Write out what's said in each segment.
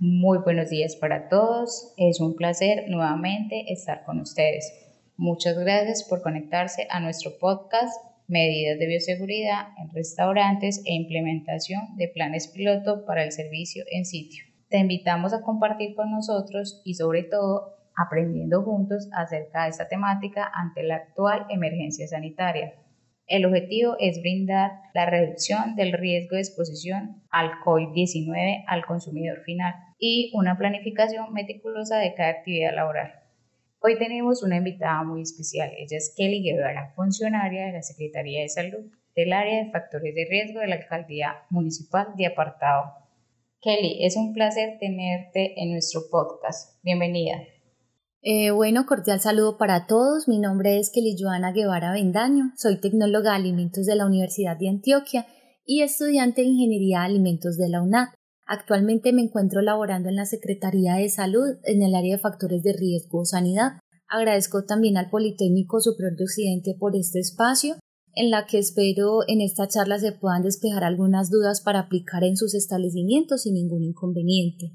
Muy buenos días para todos. Es un placer nuevamente estar con ustedes. Muchas gracias por conectarse a nuestro podcast Medidas de Bioseguridad en Restaurantes e Implementación de Planes Piloto para el Servicio en Sitio. Te invitamos a compartir con nosotros y sobre todo aprendiendo juntos acerca de esta temática ante la actual emergencia sanitaria. El objetivo es brindar la reducción del riesgo de exposición al COVID-19 al consumidor final y una planificación meticulosa de cada actividad laboral. Hoy tenemos una invitada muy especial. Ella es Kelly Guevara, funcionaria de la Secretaría de Salud del área de factores de riesgo de la Alcaldía Municipal de Apartado. Kelly, es un placer tenerte en nuestro podcast. Bienvenida. Eh, bueno, cordial saludo para todos. Mi nombre es Kelly Joana Guevara Vendaño. Soy tecnóloga de alimentos de la Universidad de Antioquia y estudiante de Ingeniería de Alimentos de la UNAD. Actualmente me encuentro laborando en la Secretaría de Salud en el área de factores de riesgo sanidad. Agradezco también al Politécnico Superior de Occidente por este espacio, en la que espero en esta charla se puedan despejar algunas dudas para aplicar en sus establecimientos sin ningún inconveniente.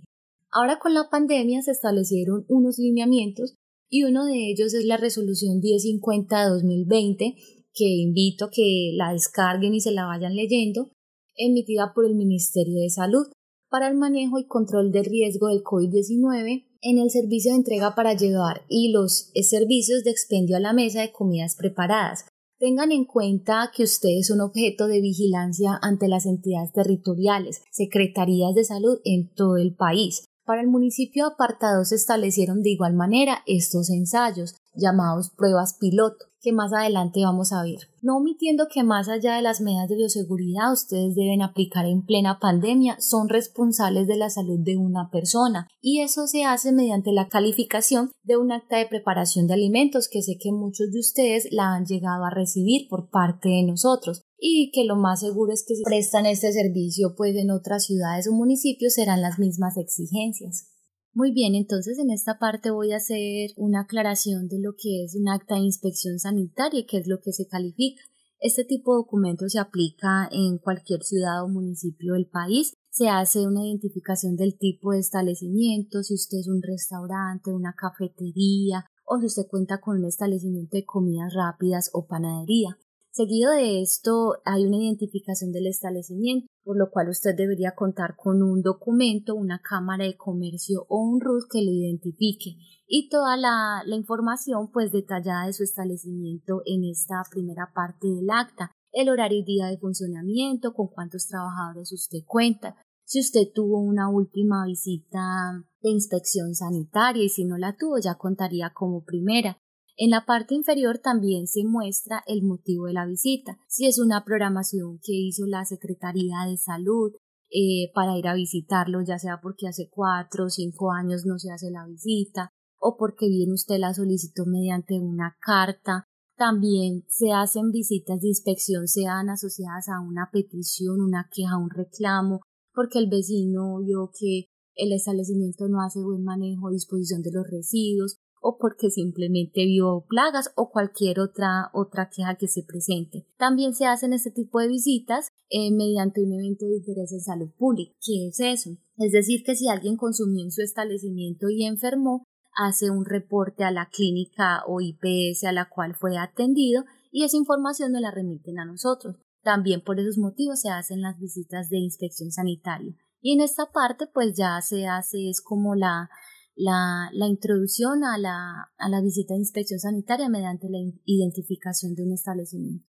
Ahora con la pandemia se establecieron unos lineamientos y uno de ellos es la resolución 1050 de 2020 que invito a que la descarguen y se la vayan leyendo, emitida por el Ministerio de Salud para el manejo y control del riesgo del COVID-19 en el servicio de entrega para llevar y los servicios de expendio a la mesa de comidas preparadas. Tengan en cuenta que ustedes son objeto de vigilancia ante las entidades territoriales, secretarías de salud en todo el país. Para el municipio apartado se establecieron de igual manera estos ensayos, llamados pruebas piloto, que más adelante vamos a ver. No omitiendo que más allá de las medidas de bioseguridad ustedes deben aplicar en plena pandemia, son responsables de la salud de una persona y eso se hace mediante la calificación de un acta de preparación de alimentos que sé que muchos de ustedes la han llegado a recibir por parte de nosotros y que lo más seguro es que si prestan este servicio pues en otras ciudades o municipios serán las mismas exigencias. Muy bien, entonces en esta parte voy a hacer una aclaración de lo que es un acta de inspección sanitaria y qué es lo que se califica. Este tipo de documento se aplica en cualquier ciudad o municipio del país. Se hace una identificación del tipo de establecimiento, si usted es un restaurante, una cafetería o si usted cuenta con un establecimiento de comidas rápidas o panadería. Seguido de esto hay una identificación del establecimiento, por lo cual usted debería contar con un documento, una cámara de comercio o un RUT que lo identifique. Y toda la, la información pues detallada de su establecimiento en esta primera parte del acta, el horario y día de funcionamiento, con cuántos trabajadores usted cuenta, si usted tuvo una última visita de inspección sanitaria y si no la tuvo ya contaría como primera. En la parte inferior también se muestra el motivo de la visita, si es una programación que hizo la Secretaría de Salud eh, para ir a visitarlo, ya sea porque hace cuatro o cinco años no se hace la visita o porque bien usted la solicitó mediante una carta. También se hacen visitas de inspección, sean asociadas a una petición, una queja, un reclamo, porque el vecino vio que el establecimiento no hace buen manejo o disposición de los residuos o porque simplemente vio plagas o cualquier otra, otra queja que se presente. También se hacen este tipo de visitas eh, mediante un evento de interés en salud pública. ¿Qué es eso? Es decir, que si alguien consumió en su establecimiento y enfermó, hace un reporte a la clínica o IPS a la cual fue atendido y esa información nos la remiten a nosotros. También por esos motivos se hacen las visitas de inspección sanitaria. Y en esta parte pues ya se hace es como la la, la introducción a la, a la visita de inspección sanitaria mediante la identificación de un establecimiento.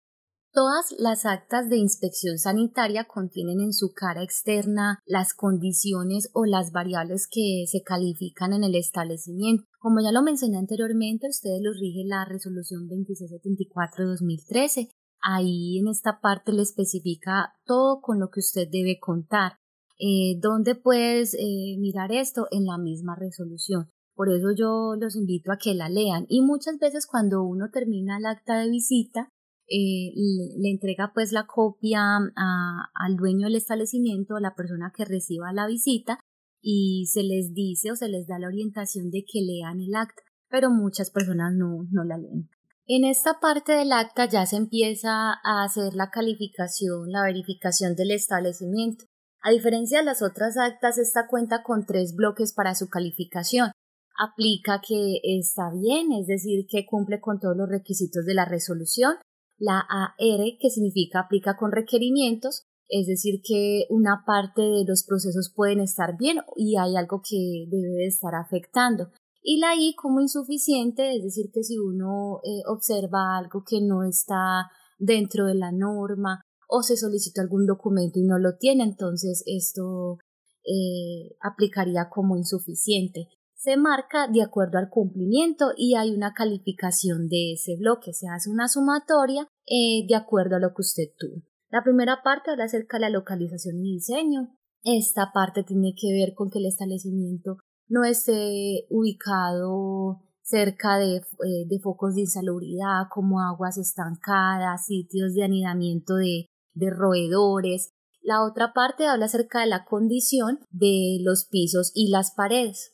Todas las actas de inspección sanitaria contienen en su cara externa las condiciones o las variables que se califican en el establecimiento. Como ya lo mencioné anteriormente, ustedes los rige la resolución 2674-2013. Ahí en esta parte le especifica todo con lo que usted debe contar. Eh, ¿Dónde puedes eh, mirar esto? En la misma resolución. Por eso yo los invito a que la lean. Y muchas veces cuando uno termina el acta de visita, eh, le, entrega pues la copia al dueño del establecimiento, a la persona que reciba la visita, y se les dice o se les da la orientación de que lean el acta, pero muchas personas no, no la leen. En esta parte del acta ya se empieza a hacer la calificación, la verificación del establecimiento. A diferencia de las otras actas, esta cuenta con tres bloques para su calificación. Aplica que está bien, es decir, que cumple con todos los requisitos de la resolución. La AR, que significa aplica con requerimientos, es decir, que una parte de los procesos pueden estar bien y hay algo que debe de estar afectando. Y la I como insuficiente, es decir, que si uno eh, observa algo que no está dentro de la norma o se solicita algún documento y no lo tiene, entonces esto eh, aplicaría como insuficiente. Se marca de acuerdo al cumplimiento y hay una calificación de ese bloque. Se hace una sumatoria eh, de acuerdo a lo que usted tuvo. La primera parte habla acerca de la localización y diseño. Esta parte tiene que ver con que el establecimiento no esté ubicado cerca de, eh, de, focos de insalubridad como aguas estancadas, sitios de anidamiento de, de roedores. La otra parte habla acerca de la condición de los pisos y las paredes.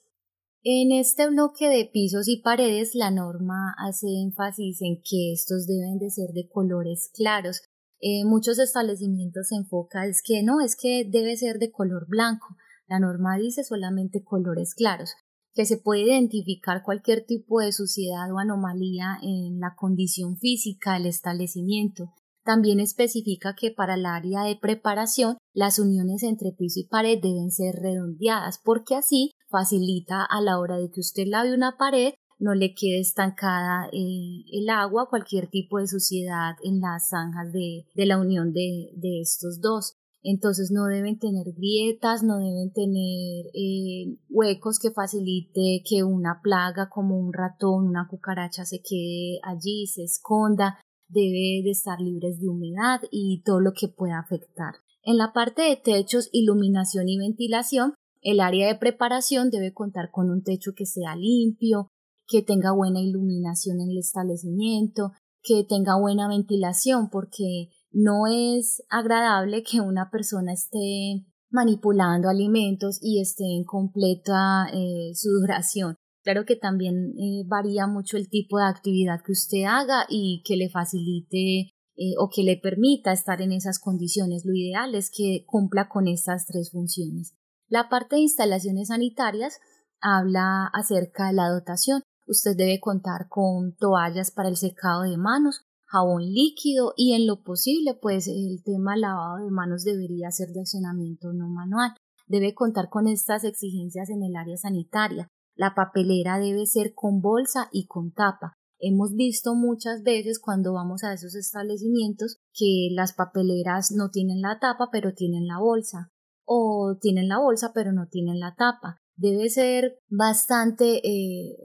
En este bloque de pisos y paredes la norma hace énfasis en que estos deben de ser de colores claros. Eh, muchos establecimientos se enfocan es que no, es que debe ser de color blanco. La norma dice solamente colores claros, que se puede identificar cualquier tipo de suciedad o anomalía en la condición física del establecimiento. También especifica que para el área de preparación las uniones entre piso y pared deben ser redondeadas porque así facilita a la hora de que usted lave una pared no le quede estancada eh, el agua, cualquier tipo de suciedad en las zanjas de, la unión de, estos dos. Entonces no deben tener grietas, no deben tener eh, huecos que facilite que una plaga como un ratón, una cucaracha se quede allí, se esconda debe de estar libres de humedad y todo lo que pueda afectar. En la parte de techos, iluminación y ventilación, el área de preparación debe contar con un techo que sea limpio, que tenga buena iluminación en el establecimiento, que tenga buena ventilación, porque no es agradable que una persona esté manipulando alimentos y esté en completa eh, sudoración. Claro que también eh, varía mucho el tipo de actividad que usted haga y que le facilite eh, o que le permita estar en esas condiciones. Lo ideal es que cumpla con estas tres funciones. La parte de instalaciones sanitarias habla acerca de la dotación. Usted debe contar con toallas para el secado de manos, jabón líquido y en lo posible pues el tema lavado de manos debería ser de accionamiento no manual. Debe contar con estas exigencias en el área sanitaria. La papelera debe ser con bolsa y con tapa. Hemos visto muchas veces cuando vamos a esos establecimientos que las papeleras no tienen la tapa pero tienen la bolsa o tienen la bolsa pero no tienen la tapa. Debe ser bastante eh,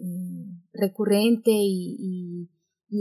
recurrente y,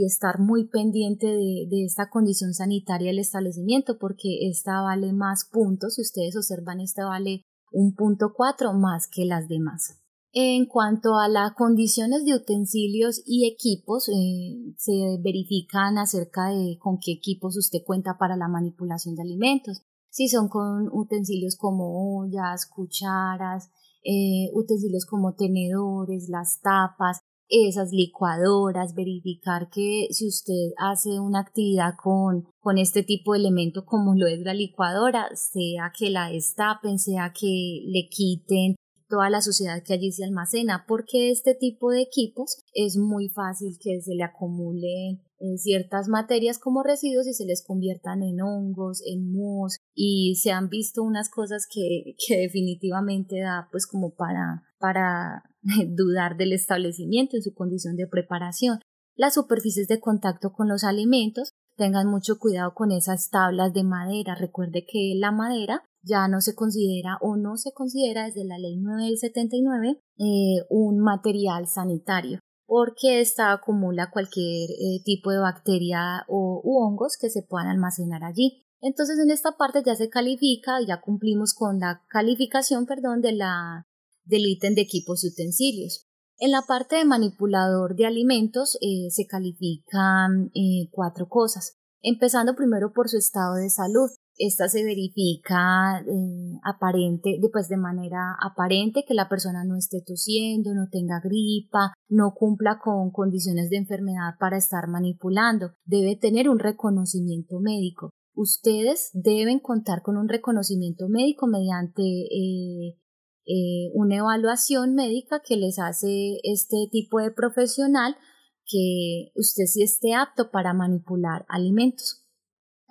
estar muy pendiente de, de, esta condición sanitaria del establecimiento porque esta vale más puntos. Si ustedes observan, esta vale un punto cuatro más que las demás. En cuanto a las condiciones de utensilios y equipos, eh, se verifican acerca de con qué equipos usted cuenta para la manipulación de alimentos. Si son con utensilios como ollas, cucharas, eh, utensilios como tenedores, las tapas, esas licuadoras, verificar que si usted hace una actividad con, con este tipo de elemento como lo es la licuadora, sea que la destapen, sea que le quiten toda la suciedad que allí se almacena, porque este tipo de equipos es muy fácil que se le acumule eh, ciertas materias como residuos y se les conviertan en hongos, en mohos y se han visto unas cosas que, que definitivamente da pues como para, para dudar del establecimiento en su condición de preparación. Las superficies de contacto con los alimentos, tengan mucho cuidado con esas tablas de madera. Recuerde que la madera ya no se considera o no se considera desde la ley 9 del 79 eh, un material sanitario porque esta acumula cualquier eh, tipo de bacteria o u hongos que se puedan almacenar allí. Entonces en esta parte ya se califica, ya cumplimos con la calificación, perdón, de la, del ítem de equipos y utensilios. En la parte de manipulador de alimentos eh, se califican cuatro cosas, empezando primero por su estado de salud. Esta se verifica eh, aparente, después de manera aparente que la persona no esté tosiendo, no tenga gripa, no cumpla con condiciones de enfermedad para estar manipulando. Debe tener un reconocimiento médico. ustedes deben contar con un reconocimiento médico mediante eh, eh, una evaluación médica que les hace este tipo de profesional que usted sí esté apto para manipular alimentos.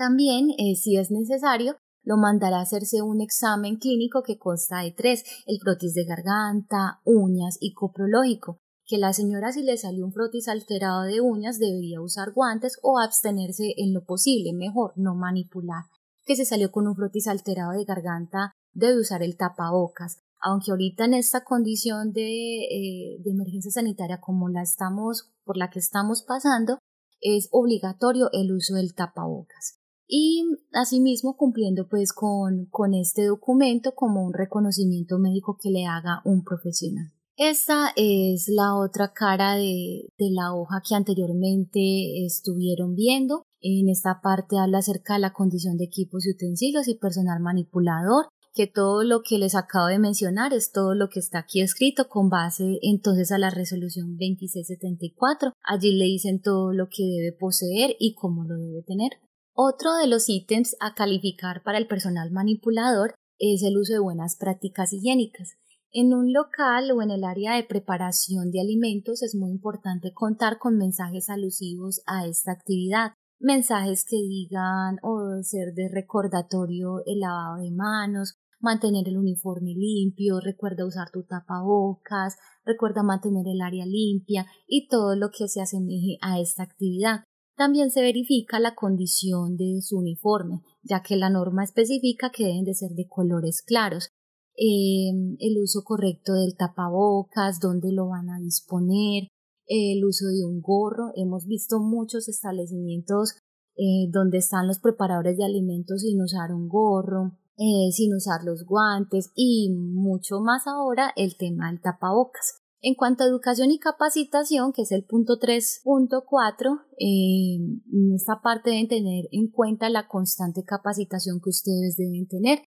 También, eh, si es necesario, lo mandará a hacerse un examen clínico que consta de tres, el frotis de garganta, uñas y coprológico, que la señora si le salió un frotis alterado de uñas debería usar guantes o abstenerse en lo posible, mejor no manipular, que se salió con un frotis alterado de garganta debe usar el tapabocas, aunque ahorita en esta condición de, eh, de emergencia sanitaria como la estamos, por la que estamos pasando, es obligatorio el uso del tapabocas y asimismo cumpliendo pues con, con este documento como un reconocimiento médico que le haga un profesional. Esta es la otra cara de, de, la hoja que anteriormente estuvieron viendo. En esta parte habla acerca de la condición de equipos y utensilios y personal manipulador, que todo lo que les acabo de mencionar es todo lo que está aquí escrito con base entonces a la resolución 2674. Allí le dicen todo lo que debe poseer y cómo lo debe tener. Otro de los ítems a calificar para el personal manipulador es el uso de buenas prácticas higiénicas. En un local o en el área de preparación de alimentos es muy importante contar con mensajes alusivos a esta actividad. Mensajes que digan o ser de recordatorio el lavado de manos, mantener el uniforme limpio, recuerda usar tu tapabocas, recuerda mantener el área limpia y todo lo que se asemeje a esta actividad. También se verifica la condición de su uniforme, ya que la norma especifica que deben de ser de colores claros. Em, el uso correcto del tapabocas, dónde lo van a disponer, el uso de un gorro. Hemos visto muchos establecimientos eh, donde están los preparadores de alimentos sin usar un gorro, eh, sin usar los guantes y mucho más ahora el tema del tapabocas. En cuanto a educación y capacitación, que es el punto 3.4, eh, en esta parte deben tener en cuenta la constante capacitación que ustedes deben tener.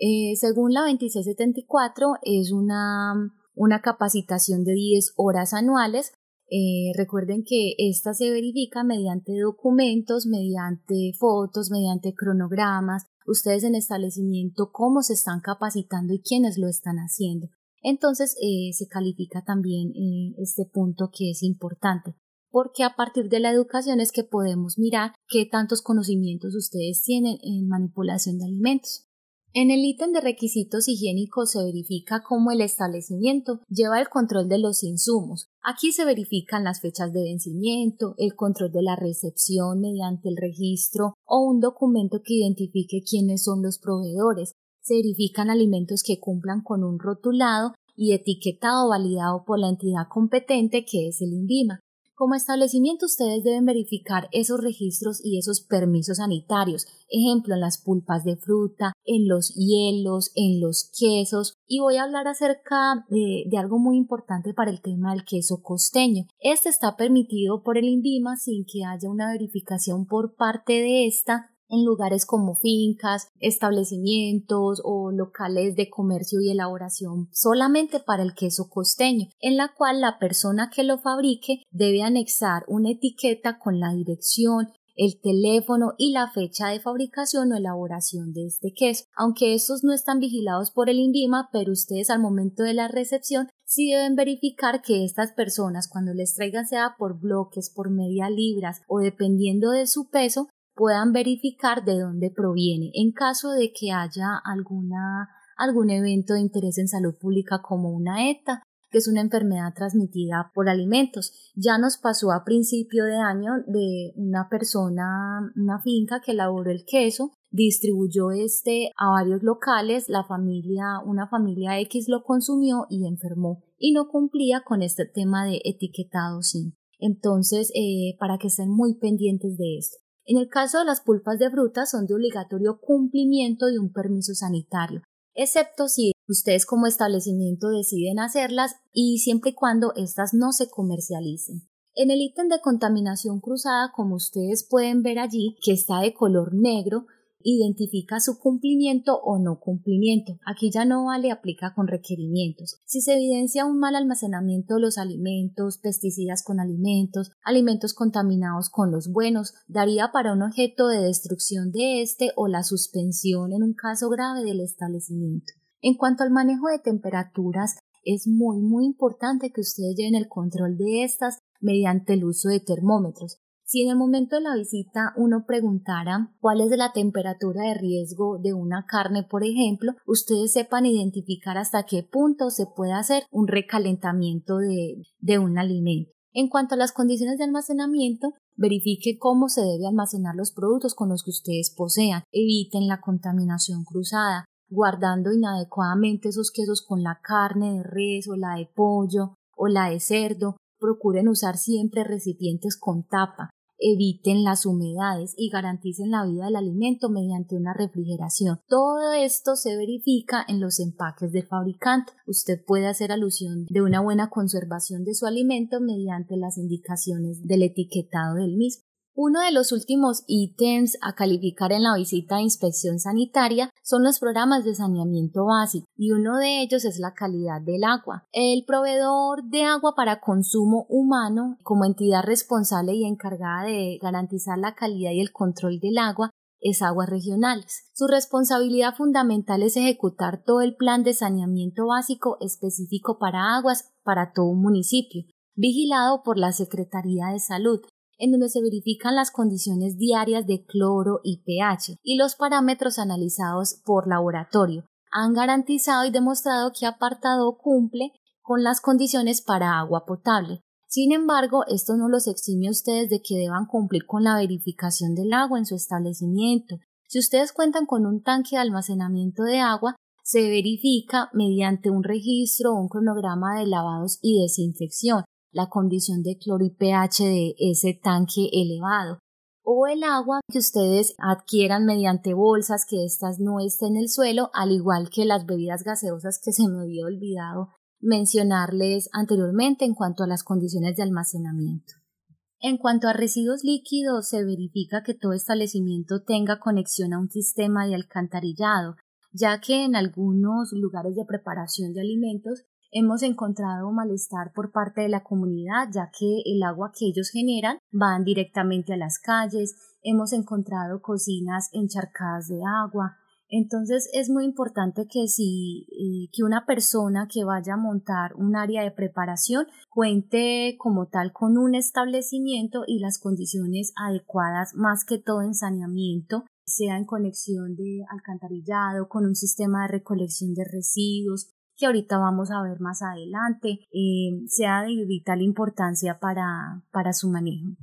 Eh, según la 2674, es una, una capacitación de 10 horas anuales. Eh, recuerden que esta se verifica mediante documentos, mediante fotos, mediante cronogramas, ustedes en establecimiento, cómo se están capacitando y quiénes lo están haciendo. Entonces eh, se califica también eh, este punto que es importante, porque a partir de la educación es que podemos mirar qué tantos conocimientos ustedes tienen en manipulación de alimentos. En el ítem de requisitos higiénicos se verifica cómo el establecimiento lleva el control de los insumos. Aquí se verifican las fechas de vencimiento, el control de la recepción mediante el registro o un documento que identifique quiénes son los proveedores, verifican alimentos que cumplan con un rotulado y etiquetado validado por la entidad competente que es el INVIMA. Como establecimiento ustedes deben verificar esos registros y esos permisos sanitarios, ejemplo en las pulpas de fruta, en los hielos, en los quesos y voy a hablar acerca de, de algo muy importante para el tema del queso costeño. Este está permitido por el INVIMA sin que haya una verificación por parte de esta en lugares como fincas, establecimientos o locales de comercio y elaboración solamente para el queso costeño, en la cual la persona que lo fabrique debe anexar una etiqueta con la dirección, el teléfono y la fecha de fabricación o elaboración de este queso. Aunque estos no están vigilados por el INVIMA, pero ustedes al momento de la recepción sí deben verificar que estas personas cuando les traigan sea por bloques, por media libras o dependiendo de su peso, puedan verificar de dónde proviene en caso de que haya alguna, algún evento de interés en salud pública como una ETA, que es una enfermedad transmitida por alimentos. Ya nos pasó a principio de año de una persona, una finca que elaboró el queso, distribuyó este a varios locales, la familia, una familia X lo consumió y enfermó y no cumplía con este tema de etiquetado sin. Entonces, eh, para que estén muy pendientes de esto. En el caso de las pulpas de fruta son de obligatorio cumplimiento de un permiso sanitario, excepto si ustedes como establecimiento deciden hacerlas y siempre y cuando éstas no se comercialicen. En el ítem de contaminación cruzada, como ustedes pueden ver allí, que está de color negro, identifica su cumplimiento o no cumplimiento. Aquí ya no vale aplica con requerimientos. Si se evidencia un mal almacenamiento de los alimentos, pesticidas con alimentos, alimentos contaminados con los buenos, daría para un objeto de destrucción de este o la suspensión en un caso grave del establecimiento. En cuanto al manejo de temperaturas, es muy muy importante que ustedes lleven el control de estas mediante el uso de termómetros. Si en el momento de la visita uno preguntara cuál es la temperatura de riesgo de una carne, por ejemplo, ustedes sepan identificar hasta qué punto se puede hacer un recalentamiento de, un alimento. En cuanto a las condiciones de almacenamiento, verifique cómo se debe almacenar los productos con los que ustedes posean. Eviten la contaminación cruzada, guardando inadecuadamente esos quesos con la carne de res o la de pollo o la de cerdo. Procuren usar siempre recipientes con tapa eviten las humedades y garanticen la vida del alimento mediante una refrigeración. Todo esto se verifica en los empaques del fabricante. Usted puede hacer alusión de una buena conservación de su alimento mediante las indicaciones del etiquetado del mismo. Uno de los últimos ítems a calificar en la visita de inspección sanitaria son los programas de saneamiento básico y uno de ellos es la calidad del agua. El proveedor de agua para consumo humano, como entidad responsable y encargada de garantizar la calidad y el control del agua, es Aguas Regionales. Su responsabilidad fundamental es ejecutar todo el plan de saneamiento básico específico para aguas para todo un municipio, vigilado por la Secretaría de Salud, en donde se verifican las condiciones diarias de cloro y pH y los parámetros analizados por laboratorio. Han garantizado y demostrado que apartado cumple con las condiciones para agua potable. Sin embargo, esto no los exime a ustedes de que deban cumplir con la verificación del agua en su establecimiento. Si ustedes cuentan con un tanque de almacenamiento de agua, se verifica mediante un registro o un cronograma de lavados y desinfección la condición de cloro y pH de ese tanque elevado o el agua que ustedes adquieran mediante bolsas que éstas no estén en el suelo, al igual que las bebidas gaseosas que se me había olvidado mencionarles anteriormente en cuanto a las condiciones de almacenamiento. En cuanto a residuos líquidos, se verifica que todo establecimiento tenga conexión a un sistema de alcantarillado, ya que en algunos lugares de preparación de alimentos Hemos encontrado malestar por parte de la comunidad, ya que el agua que ellos generan van directamente a las calles. Hemos encontrado cocinas encharcadas de agua. Entonces es muy importante que si eh, que una persona que vaya a montar un área de preparación cuente como tal con un establecimiento y las condiciones adecuadas, más que todo en saneamiento, sea en conexión de alcantarillado, con un sistema de recolección de residuos, que ahorita vamos a ver más adelante, eh, sea de vital importancia para, para su manejo.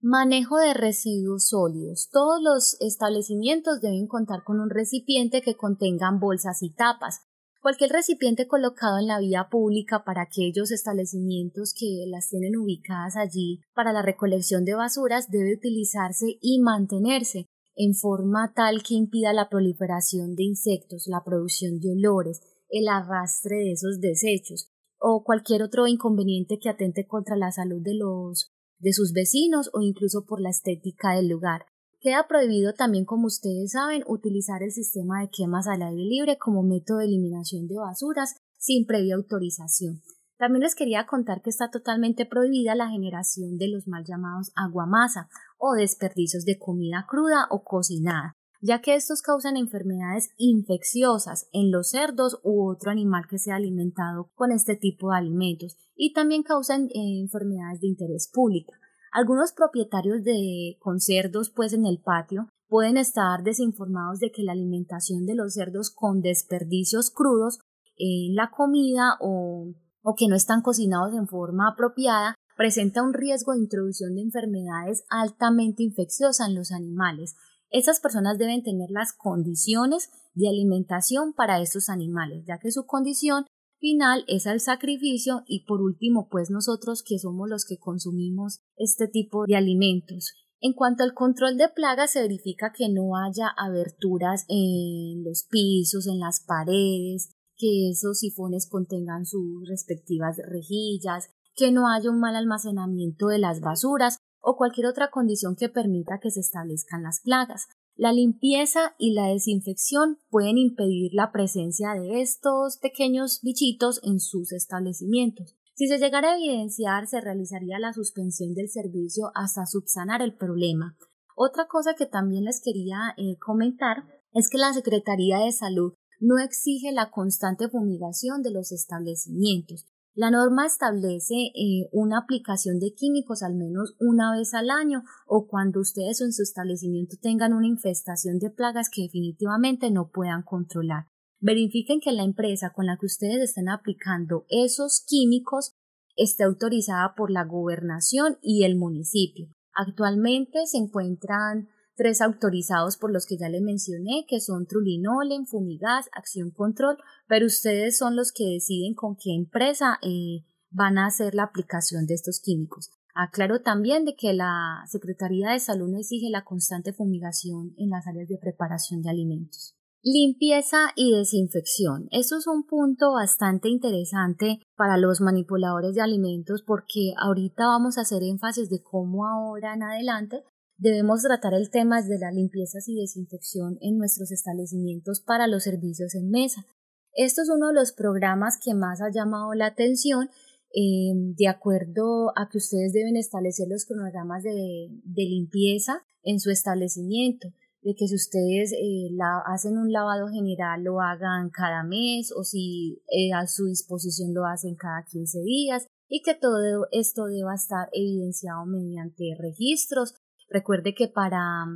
Manejo de residuos sólidos. Todos los establecimientos deben contar con un recipiente que contengan bolsas y tapas. Cualquier recipiente colocado en la vía pública para aquellos establecimientos que las tienen ubicadas allí para la recolección de basuras debe utilizarse y mantenerse en forma tal que impida la proliferación de insectos, la producción de olores, el arrastre de esos desechos o cualquier otro inconveniente que atente contra la salud de los de sus vecinos o incluso por la estética del lugar. Queda prohibido también, como ustedes saben, utilizar el sistema de quemas al aire libre como método de eliminación de basuras sin previa autorización. También les quería contar que está totalmente prohibida la generación de los mal llamados aguamasa o desperdicios de comida cruda o cocinada, ya que estos causan enfermedades infecciosas en los cerdos u otro animal que sea alimentado con este tipo de alimentos y también causan eh, enfermedades de interés público. Algunos propietarios de con cerdos pues en el patio pueden estar desinformados de que la alimentación de los cerdos con desperdicios crudos en la comida o, o que no están cocinados en forma apropiada presenta un riesgo de introducción de enfermedades altamente infecciosas en los animales esas personas deben tener las condiciones de alimentación para estos animales, ya que su condición final es el sacrificio y por último, pues nosotros que somos los que consumimos este tipo de alimentos. En cuanto al control de plagas, se verifica que no haya aberturas en los pisos, en las paredes, que esos sifones contengan sus respectivas rejillas, que no haya un mal almacenamiento de las basuras o cualquier otra condición que permita que se establezcan las plagas. La limpieza y la desinfección pueden impedir la presencia de estos pequeños bichitos en sus establecimientos. Si se llegara a evidenciar, se realizaría la suspensión del servicio hasta subsanar el problema. Otra cosa que también les quería eh, comentar es que la Secretaría de Salud no exige la constante fumigación de los establecimientos. La norma establece eh, una aplicación de químicos al menos una vez al año o cuando ustedes en su establecimiento tengan una infestación de plagas que definitivamente no puedan controlar. Verifiquen que la empresa con la que ustedes estén aplicando esos químicos esté autorizada por la gobernación y el municipio. Actualmente se encuentran tres autorizados por los que ya les mencioné, que son Trulinolen, Fumigas, Acción Control, pero ustedes son los que deciden con qué empresa eh, van a hacer la aplicación de estos químicos. Aclaro también de que la Secretaría de Salud no exige la constante fumigación en las áreas de preparación de alimentos. Limpieza y desinfección. Eso es un punto bastante interesante para los manipuladores de alimentos porque ahorita vamos a hacer énfasis de cómo ahora en adelante debemos tratar el tema de las limpiezas y desinfección en nuestros establecimientos para los servicios en mesa. Esto es uno de los programas que más ha llamado la atención em, de acuerdo a que ustedes deben establecer los cronogramas de, limpieza en su establecimiento, de que si ustedes eh, hacen un lavado general lo hagan cada mes o si eh, a su disposición lo hacen cada 15 días y que todo esto deba estar evidenciado mediante registros Recuerde que para,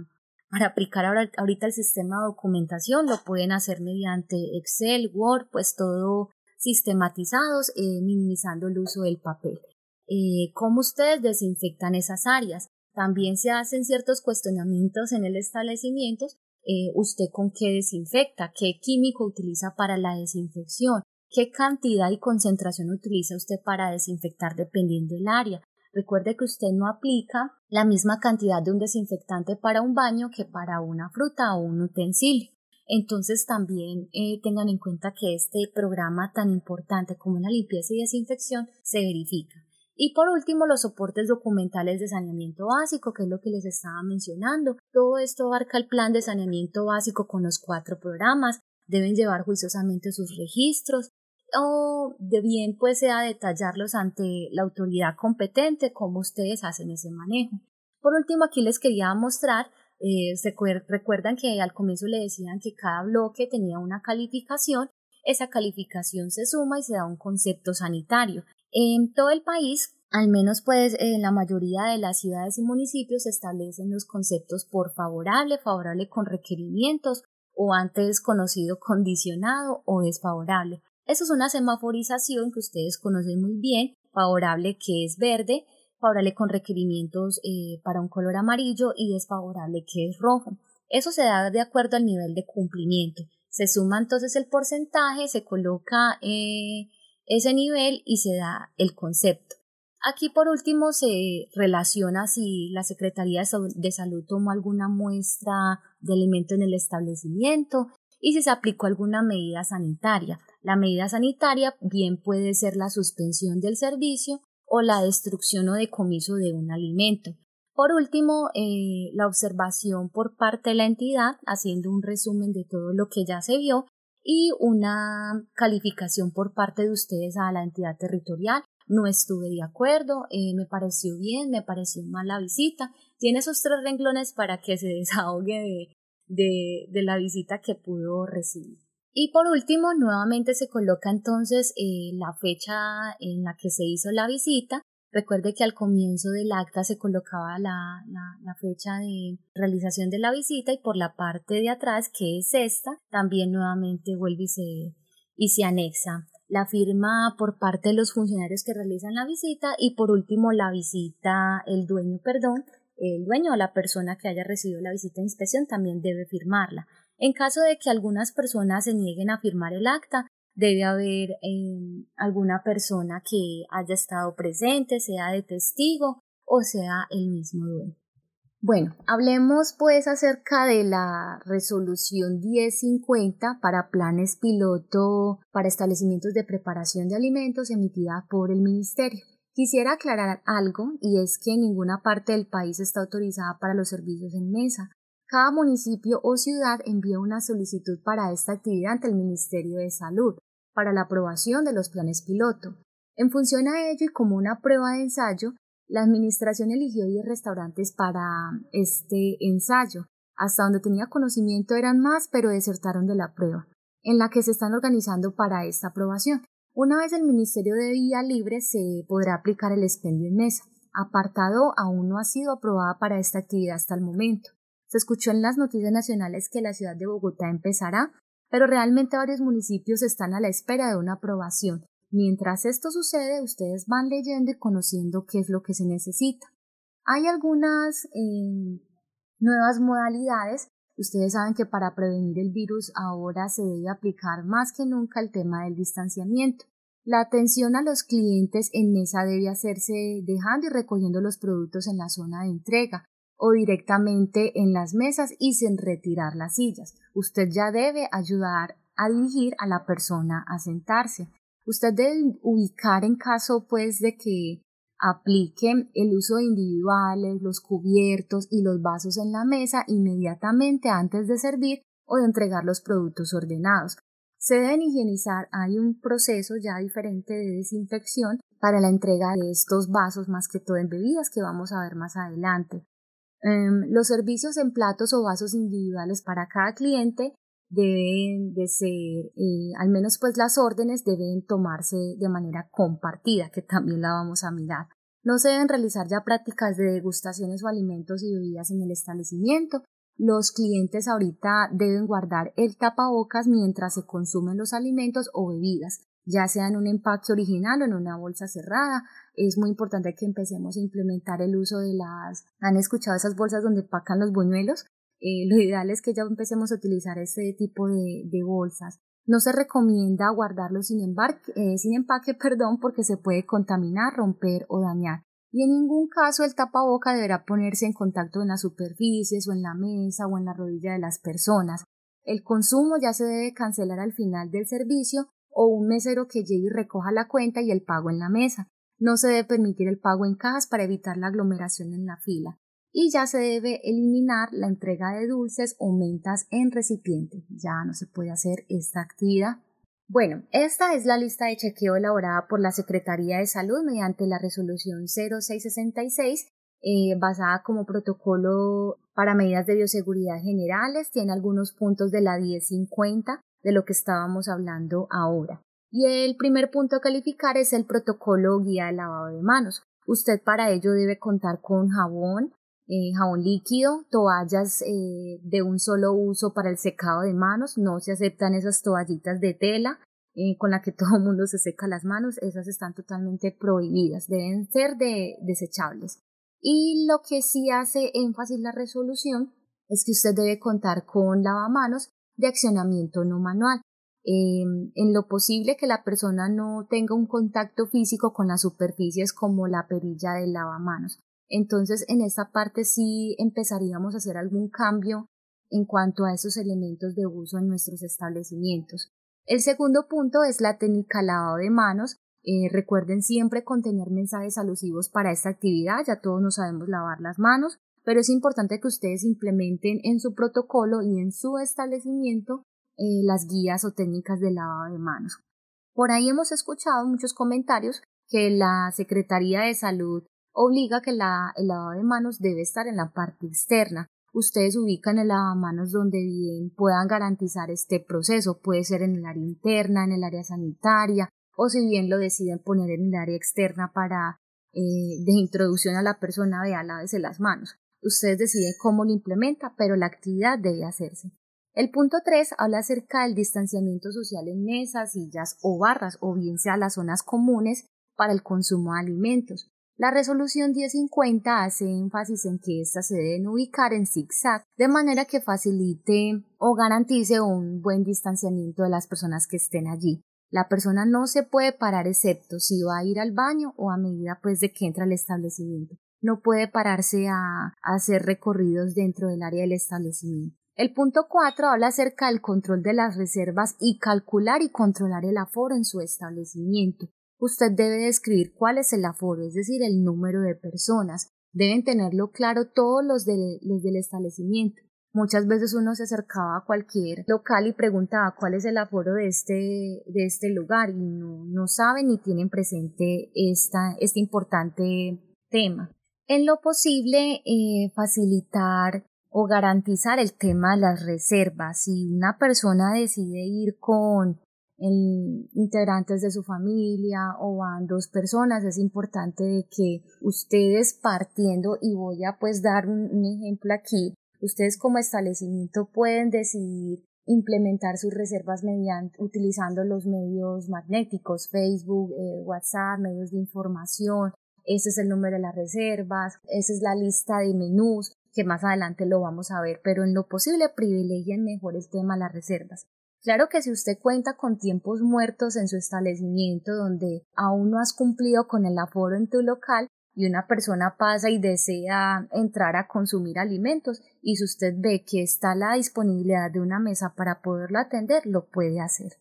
para aplicar ahorita el sistema de documentación lo pueden hacer mediante Excel, Word, pues todo sistematizados, eh, minimizando el uso del papel. Eh, ¿Cómo ustedes desinfectan esas áreas? También se hacen ciertos cuestionamientos en el establecimiento. Eh, ¿Usted con qué desinfecta? ¿Qué químico utiliza para la desinfección? ¿Qué cantidad y concentración utiliza usted para desinfectar dependiendo del área? Recuerde que usted no aplica la misma cantidad de un desinfectante para un baño que para una fruta o un utensilio. Entonces también eh, tengan en cuenta que este programa tan importante como la limpieza y desinfección se verifica. Y por último, los soportes documentales de saneamiento básico, que es lo que les estaba mencionando. Todo esto abarca el plan de saneamiento básico con los cuatro programas. Deben llevar juiciosamente sus registros, o de bien pues sea detallarlos ante la autoridad competente cómo ustedes hacen ese manejo. Por último, aquí les quería mostrar, eh, recuerdan que al comienzo le decían que cada bloque tenía una calificación, esa calificación se suma y se da un concepto sanitario. En todo el país, al menos pues en la mayoría de las ciudades y municipios se establecen los conceptos por favorable, favorable con requerimientos o antes conocido condicionado o desfavorable. Eso es una semaforización que ustedes conocen muy bien, favorable que es verde, favorable con requerimientos eh, para un color amarillo y desfavorable que es rojo. Eso se da de acuerdo al nivel de cumplimiento. Se suma entonces el porcentaje, se coloca eh, ese nivel y se da el concepto. Aquí por último se relaciona si la Secretaría de Salud tomó alguna muestra de alimento en el establecimiento y si se aplicó alguna medida sanitaria. La medida sanitaria bien puede ser la suspensión del servicio o la destrucción o decomiso de un alimento. Por último, eh, la observación por parte de la entidad, haciendo un resumen de todo lo que ya se vio, y una calificación por parte de ustedes a la entidad territorial. No estuve de acuerdo, eh, me pareció bien, me pareció mal la visita. Tiene esos tres renglones para que se desahogue de la visita que pudo recibir. Y por último, nuevamente se coloca entonces eh, la fecha en la que se hizo la visita. Recuerde que al comienzo del acta se colocaba la, la, fecha de realización de la visita y por la parte de atrás, que es esta, también nuevamente vuelve y se, y se anexa la firma por parte de los funcionarios que realizan la visita y por último la visita, el dueño, perdón, el dueño o la persona que haya recibido la visita de inspección también debe firmarla. En caso de que algunas personas se nieguen a firmar el acta, debe haber em, alguna persona que haya estado presente, sea de testigo o sea el mismo dueño. Bueno, hablemos pues acerca de la resolución 1050 para planes piloto para establecimientos de preparación de alimentos emitida por el Ministerio. Quisiera aclarar algo y es que ninguna parte del país está autorizada para los servicios en mesa. Cada municipio o ciudad envía una solicitud para esta actividad ante el Ministerio de Salud para la aprobación de los planes piloto. En función a ello y como una prueba de ensayo, la Administración eligió 10 restaurantes para este ensayo. Hasta donde tenía conocimiento eran más, pero desertaron de la prueba, en la que se están organizando para esta aprobación. Una vez el Ministerio de Vía Libre se podrá aplicar el expendio en mesa. Apartado aún no ha sido aprobada para esta actividad hasta el momento. Se escuchó en las noticias nacionales que la ciudad de Bogotá empezará, pero realmente varios municipios están a la espera de una aprobación Mientras esto sucede, ustedes van leyendo y conociendo qué es lo que se necesita. Hay algunas eh, nuevas modalidades. Ustedes saben que para prevenir el virus ahora se debe aplicar más que nunca el tema del distanciamiento. La atención a los clientes en mesa debe hacerse dejando y recogiendo los productos en la zona de entrega o directamente en las mesas y sin retirar las sillas. Usted ya debe ayudar a dirigir a la persona a sentarse. Usted debe ubicar en caso pues de que aplique el uso de individuales, los cubiertos y los vasos en la mesa inmediatamente antes de servir o de entregar los productos ordenados. Se deben higienizar, hay un proceso ya diferente de desinfección para la entrega de estos vasos más que todo en bebidas que vamos a ver más adelante. Em, los servicios en platos o vasos individuales para cada cliente deben de ser, eh, al menos pues las órdenes deben tomarse de manera compartida, que también la vamos a mirar. No se deben realizar ya prácticas de degustaciones o alimentos y bebidas en el establecimiento. Los clientes ahorita deben guardar el tapabocas mientras se consumen los alimentos o bebidas, ya sea en un empaque original o en una bolsa cerrada. Es muy importante que empecemos a implementar el uso de las... ¿Han escuchado esas bolsas donde pacan los buñuelos? Eh, lo ideal es que ya empecemos a utilizar este tipo de, bolsas. No se recomienda guardarlo sin, embarque, eh, sin empaque perdón, porque se puede contaminar, romper o dañar. Y en ningún caso el tapaboca deberá ponerse en contacto en las superficies o en la mesa o en la rodilla de las personas. El consumo ya se debe cancelar al final del servicio o un mesero que llegue y recoja la cuenta y el pago en la mesa. No se debe permitir el pago en cajas para evitar la aglomeración en la fila y ya se debe eliminar la entrega de dulces o mentas en recipiente. Ya no se puede hacer esta actividad. Bueno, esta es la lista de chequeo elaborada por la Secretaría de Salud mediante la resolución 0666, eh, basada como protocolo para medidas de bioseguridad generales. Tiene algunos puntos de la 1050 de lo que estábamos hablando ahora. Y el primer punto a calificar es el protocolo guía de lavado de manos. Usted para ello debe contar con jabón, eh, jabón líquido, toallas eh, de un solo uso para el secado de manos, no se aceptan esas toallitas de tela eh, con la que todo el mundo se seca las manos, esas están totalmente prohibidas, deben ser de desechables. Y lo que sí hace énfasis la resolución es que usted debe contar con lavamanos de accionamiento no manual. en lo posible que la persona no tenga un contacto físico con las superficies como la perilla del lavamanos. Entonces, en esta parte sí empezaríamos a hacer algún cambio en cuanto a esos elementos de uso en nuestros establecimientos. El segundo punto es la técnica lavado de manos. Eh, recuerden siempre contener mensajes alusivos para esta actividad, ya todos nos sabemos lavar las manos, pero es importante que ustedes implementen en su protocolo y en su establecimiento eh, las guías o técnicas de lavado de manos. Por ahí hemos escuchado muchos comentarios que la Secretaría de Salud obliga que la, el lavado de manos debe estar en la parte externa. Ustedes ubican el lavamanos donde bien puedan garantizar este proceso. Puede ser en el área interna, en el área sanitaria, o si bien lo deciden poner en el área externa para eh, de introducción a la persona, vea, lávese las manos. Ustedes deciden cómo lo implementa, pero la actividad debe hacerse. El punto 3 habla acerca del distanciamiento social en mesas, sillas o barras, o bien sea las zonas comunes para el consumo de alimentos. La resolución 1050 hace énfasis en que éstas se deben ubicar en zigzag, de manera que facilite o garantice un buen distanciamiento de las personas que estén allí. La persona no se puede parar excepto si va a ir al baño o a medida pues de que entra al establecimiento. No puede pararse a, hacer recorridos dentro del área del establecimiento. El punto 4 habla acerca del control de las reservas y calcular y controlar el aforo en su establecimiento. Usted debe describir cuál es el aforo, es decir, el número de personas. Deben tenerlo claro todos los, los del establecimiento. Muchas veces uno se acercaba a cualquier local y preguntaba cuál es el aforo de este, de este lugar y no, no saben ni tienen presente esta, este importante tema. En lo posible, eh, facilitar o garantizar el tema de las reservas. Si una persona decide ir con integrantes de su familia o van dos personas, es importante que ustedes partiendo, y voy a pues dar un, ejemplo aquí, ustedes como establecimiento pueden decidir implementar sus reservas mediante utilizando los medios magnéticos, Facebook, eh, WhatsApp, medios de información, ese es el número de las reservas, esa es la lista de menús, que más adelante lo vamos a ver, pero en lo posible privilegien mejor el tema de las reservas. Claro que si usted cuenta con tiempos muertos en su establecimiento donde aún no has cumplido con el aforo en tu local y una persona pasa y desea entrar a consumir alimentos y si usted ve que está la disponibilidad de una mesa para poderlo atender, lo puede hacer.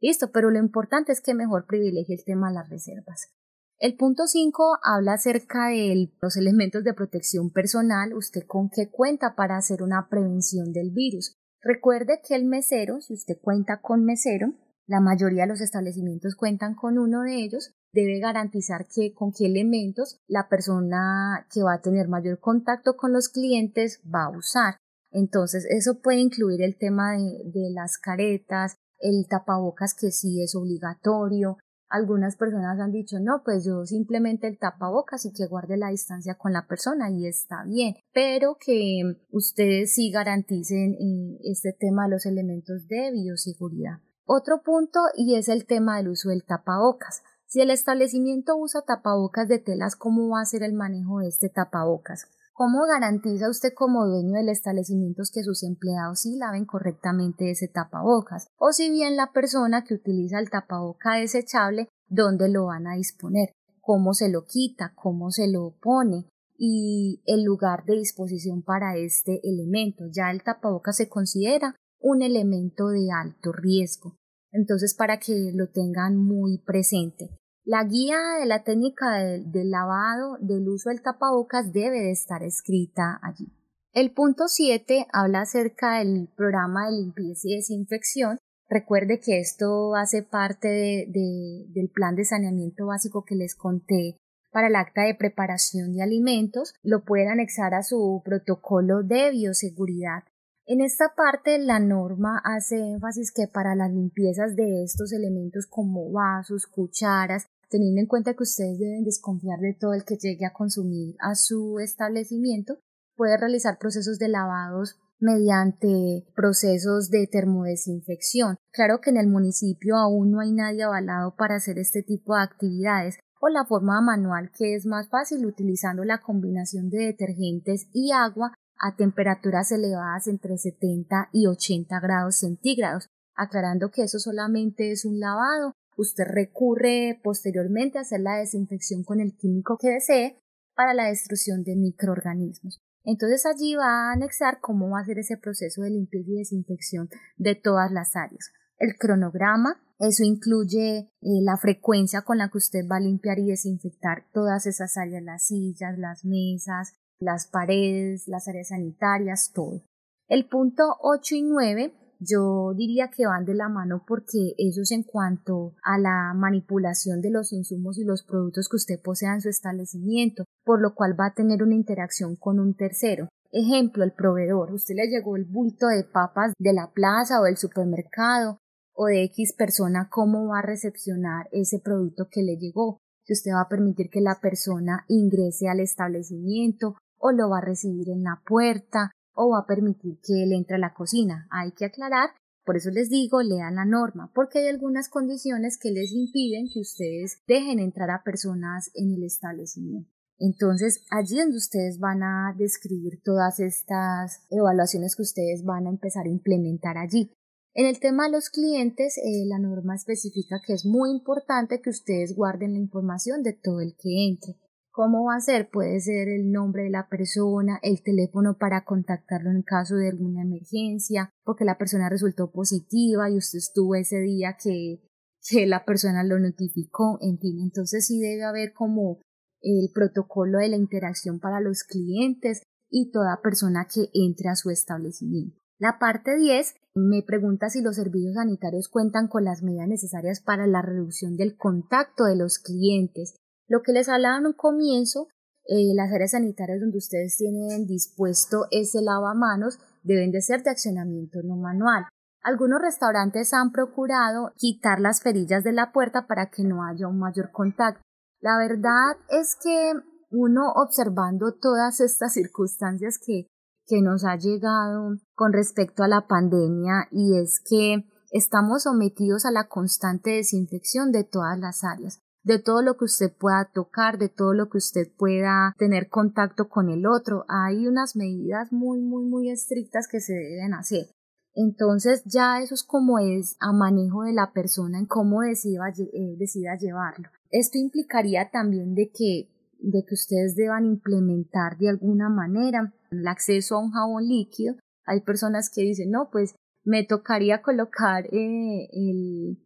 Listo, pero lo importante es que mejor privilegie el tema de las reservas. El punto 5 habla acerca de los elementos de protección personal, usted con qué cuenta para hacer una prevención del virus. Recuerde que el mesero, si usted cuenta con mesero, la mayoría de los establecimientos cuentan con uno de ellos, debe garantizar que con qué elementos la persona que va a tener mayor contacto con los clientes va a usar. Entonces, eso puede incluir el tema de, de las caretas, el tapabocas que sí es obligatorio, algunas personas han dicho, no, pues yo simplemente el tapabocas y que guarde la distancia con la persona y está bien, pero que ustedes sí garanticen eh, este tema de los elementos de bioseguridad. Otro punto y es el tema del uso del tapabocas. Si el establecimiento usa tapabocas de telas, ¿cómo va a ser el manejo de este tapabocas? ¿Cómo garantiza usted como dueño del establecimiento que sus empleados sí laven correctamente ese tapabocas? O si bien la persona que utiliza el tapaboca desechable, ¿dónde lo van a disponer? ¿Cómo se lo quita? ¿Cómo se lo pone? Y el lugar de disposición para este elemento. Ya el tapabocas se considera un elemento de alto riesgo. Entonces, para que lo tengan muy presente. La guía de la técnica del, lavado, del uso del tapabocas debe de estar escrita allí. El punto 7 habla acerca del programa de limpieza y desinfección. Recuerde que esto hace parte del plan de saneamiento básico que les conté para el acta de preparación de alimentos. Lo pueden anexar a su protocolo de bioseguridad. En esta parte la norma hace énfasis que para las limpiezas de estos elementos como vasos, cucharas, teniendo en cuenta que ustedes deben desconfiar de todo el que llegue a consumir a su establecimiento, puede realizar procesos de lavados mediante procesos de termodesinfección. Claro que en el municipio aún no hay nadie avalado para hacer este tipo de actividades o la forma manual que es más fácil utilizando la combinación de detergentes y agua a temperaturas elevadas entre 70 y 80 grados centígrados, aclarando que eso solamente es un lavado Usted recurre posteriormente a hacer la desinfección con el químico que desee para la destrucción de microorganismos. Entonces allí va a anexar cómo va a ser ese proceso de limpieza y desinfección de todas las áreas. El cronograma, eso incluye eh, la frecuencia con la que usted va a limpiar y desinfectar todas esas áreas, las sillas, las mesas, las paredes, las áreas sanitarias, todo. El punto 8 y 9 yo diría que van de la mano porque eso es en cuanto a la manipulación de los insumos y los productos que usted posea en su establecimiento, por lo cual va a tener una interacción con un tercero. Ejemplo, el proveedor. Usted le llegó el bulto de papas de la plaza o del supermercado o de X persona, ¿cómo va a recepcionar ese producto que le llegó? Si usted va a permitir que la persona ingrese al establecimiento o lo va a recibir en la puerta o va a permitir que él entre a la cocina. Hay que aclarar, por eso les digo, lean la norma, porque hay algunas condiciones que les impiden que ustedes dejen entrar a personas en el establecimiento. Entonces, allí donde ustedes van a describir todas estas evaluaciones que ustedes van a empezar a implementar allí. En el tema de los clientes, eh, la norma especifica que es muy importante que ustedes guarden la información de todo el que entre. ¿Cómo va a ser? Puede ser el nombre de la persona, el teléfono para contactarlo en caso de alguna emergencia, porque la persona resultó positiva y usted estuvo ese día que, que la persona lo notificó, en fin, entonces sí debe haber como el protocolo de la interacción para los clientes, y toda persona que entre a su establecimiento. La parte 10 me pregunta si los servicios sanitarios cuentan con las medidas necesarias para la reducción del contacto de los clientes. Lo que les hablaba en un comienzo, eh, las áreas sanitarias donde ustedes tienen dispuesto ese lavamanos deben de ser de accionamiento no manual. Algunos restaurantes han procurado quitar las perillas de la puerta para que no haya un mayor contacto. La verdad es que uno observando todas estas circunstancias que, que nos ha llegado con respecto a la pandemia y es que estamos sometidos a la constante desinfección de todas las áreas de todo lo que usted pueda tocar, de todo lo que usted pueda tener contacto con el otro. Hay unas medidas muy, muy, muy estrictas que se deben hacer. Entonces ya eso es como es a manejo de la persona en cómo decida, eh, llevarlo. Esto implicaría también de que, de que ustedes deban implementar de alguna manera el acceso a un jabón líquido. Hay personas que dicen, no, pues me tocaría colocar eh, el,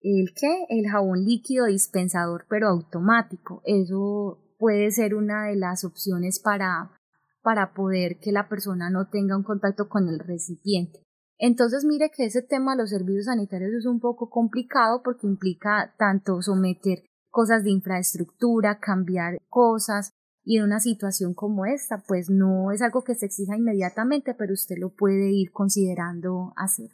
¿El qué? El jabón líquido dispensador pero automático. Eso puede ser una de las opciones para, para poder que la persona no tenga un contacto con el recipiente. Entonces mire que ese tema de los servicios sanitarios es un poco complicado porque implica tanto someter cosas de infraestructura, cambiar cosas y en una situación como esta pues no es algo que se exija inmediatamente pero usted lo puede ir considerando hacer.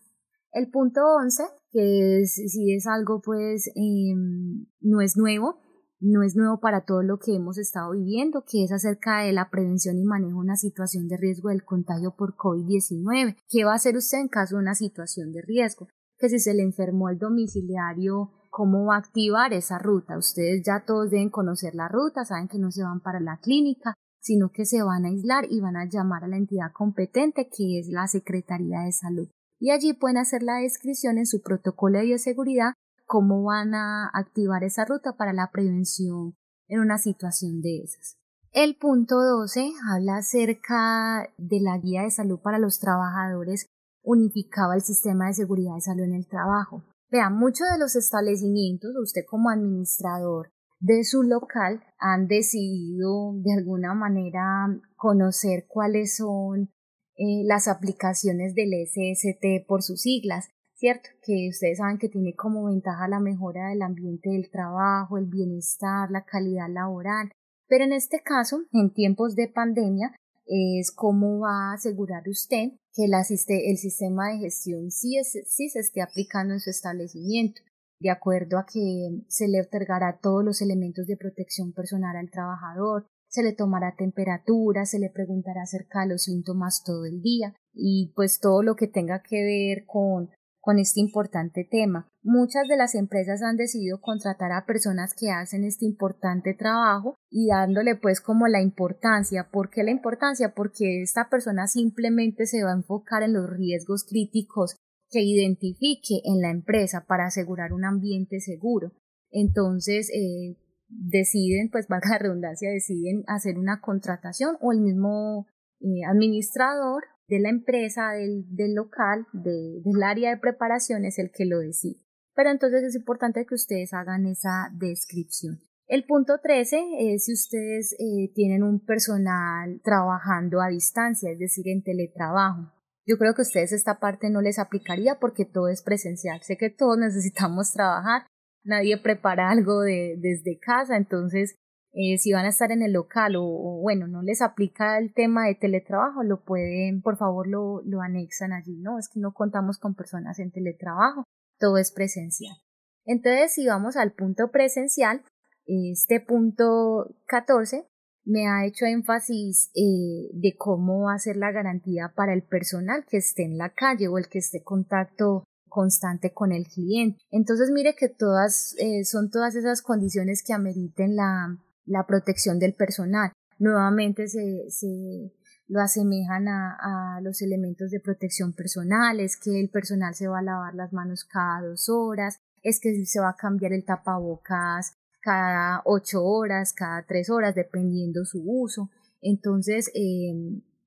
El punto 11, que si es algo pues em, no es nuevo, no es nuevo para todo lo que hemos estado viviendo, que es acerca de la prevención y manejo de una situación de riesgo del contagio por COVID-19. ¿Qué va a hacer usted en caso de una situación de riesgo? Que si se le enfermó el domiciliario, ¿cómo va a activar esa ruta? Ustedes ya todos deben conocer la ruta, saben que no se van para la clínica, sino que se van a aislar y van a llamar a la entidad competente que es la Secretaría de Salud y allí pueden hacer la descripción en su protocolo de bioseguridad cómo van a activar esa ruta para la prevención en una situación de esas. El punto 12 habla acerca de la guía de salud para los trabajadores unificaba el sistema de seguridad de salud en el trabajo. Vean, muchos de los establecimientos, usted como administrador de su local, han decidido de alguna manera conocer cuáles son eh, las aplicaciones del SST por sus siglas, ¿cierto? Que ustedes saben que tiene como ventaja la mejora del ambiente del trabajo, el bienestar, la calidad laboral. Pero en este caso, en tiempos de pandemia, es cómo va a asegurar usted que el, el sistema de gestión sí, sí se esté aplicando en su establecimiento, de acuerdo a que se le otorgará todos los elementos de protección personal al trabajador, se le tomará temperatura, se le preguntará acerca de los síntomas todo el día y pues todo lo que tenga que ver con con este importante tema. Muchas de las empresas han decidido contratar a personas que hacen este importante trabajo y dándole pues como la importancia. ¿Por qué la importancia? Porque esta persona simplemente se va a enfocar en los riesgos críticos que identifique en la empresa para asegurar un ambiente seguro. Entonces, eh, deciden, pues valga la redundancia, deciden hacer una contratación o el mismo eh, administrador de la empresa, del, del local, de, del área de preparación es el que lo decide. Pero entonces es importante que ustedes hagan esa descripción. El punto 13 es si ustedes eh, tienen un personal trabajando a distancia, es decir, en teletrabajo. Yo creo que a ustedes esta parte no les aplicaría porque todo es presencial. Sé que todos necesitamos trabajar, nadie prepara algo de, desde casa, entonces eh, si van a estar en el local o, bueno, no les aplica el tema de teletrabajo, lo pueden, por favor, lo, lo anexan allí, ¿no? Es que no contamos con personas en teletrabajo, todo es presencial. Entonces, si vamos al punto presencial, este punto 14 me ha hecho énfasis eh, de cómo hacer la garantía para el personal que esté en la calle o el que esté en contacto constante con el cliente. Entonces mire que todas eh, son todas esas condiciones que ameriten la, la protección del personal. Nuevamente se, se lo asemejan a, a, los elementos de protección personal, es que el personal se va a lavar las manos cada dos horas, es que se va a cambiar el tapabocas cada ocho horas, cada tres horas, dependiendo su uso. Entonces, eh,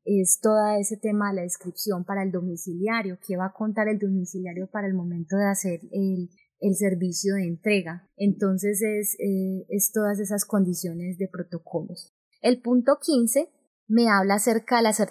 es todo ese tema de la descripción para el domiciliario, qué va a contar el domiciliario para el momento de hacer el, el servicio de entrega. Entonces es, eh, es todas esas condiciones de protocolos. El punto 15 me habla acerca de las, eh,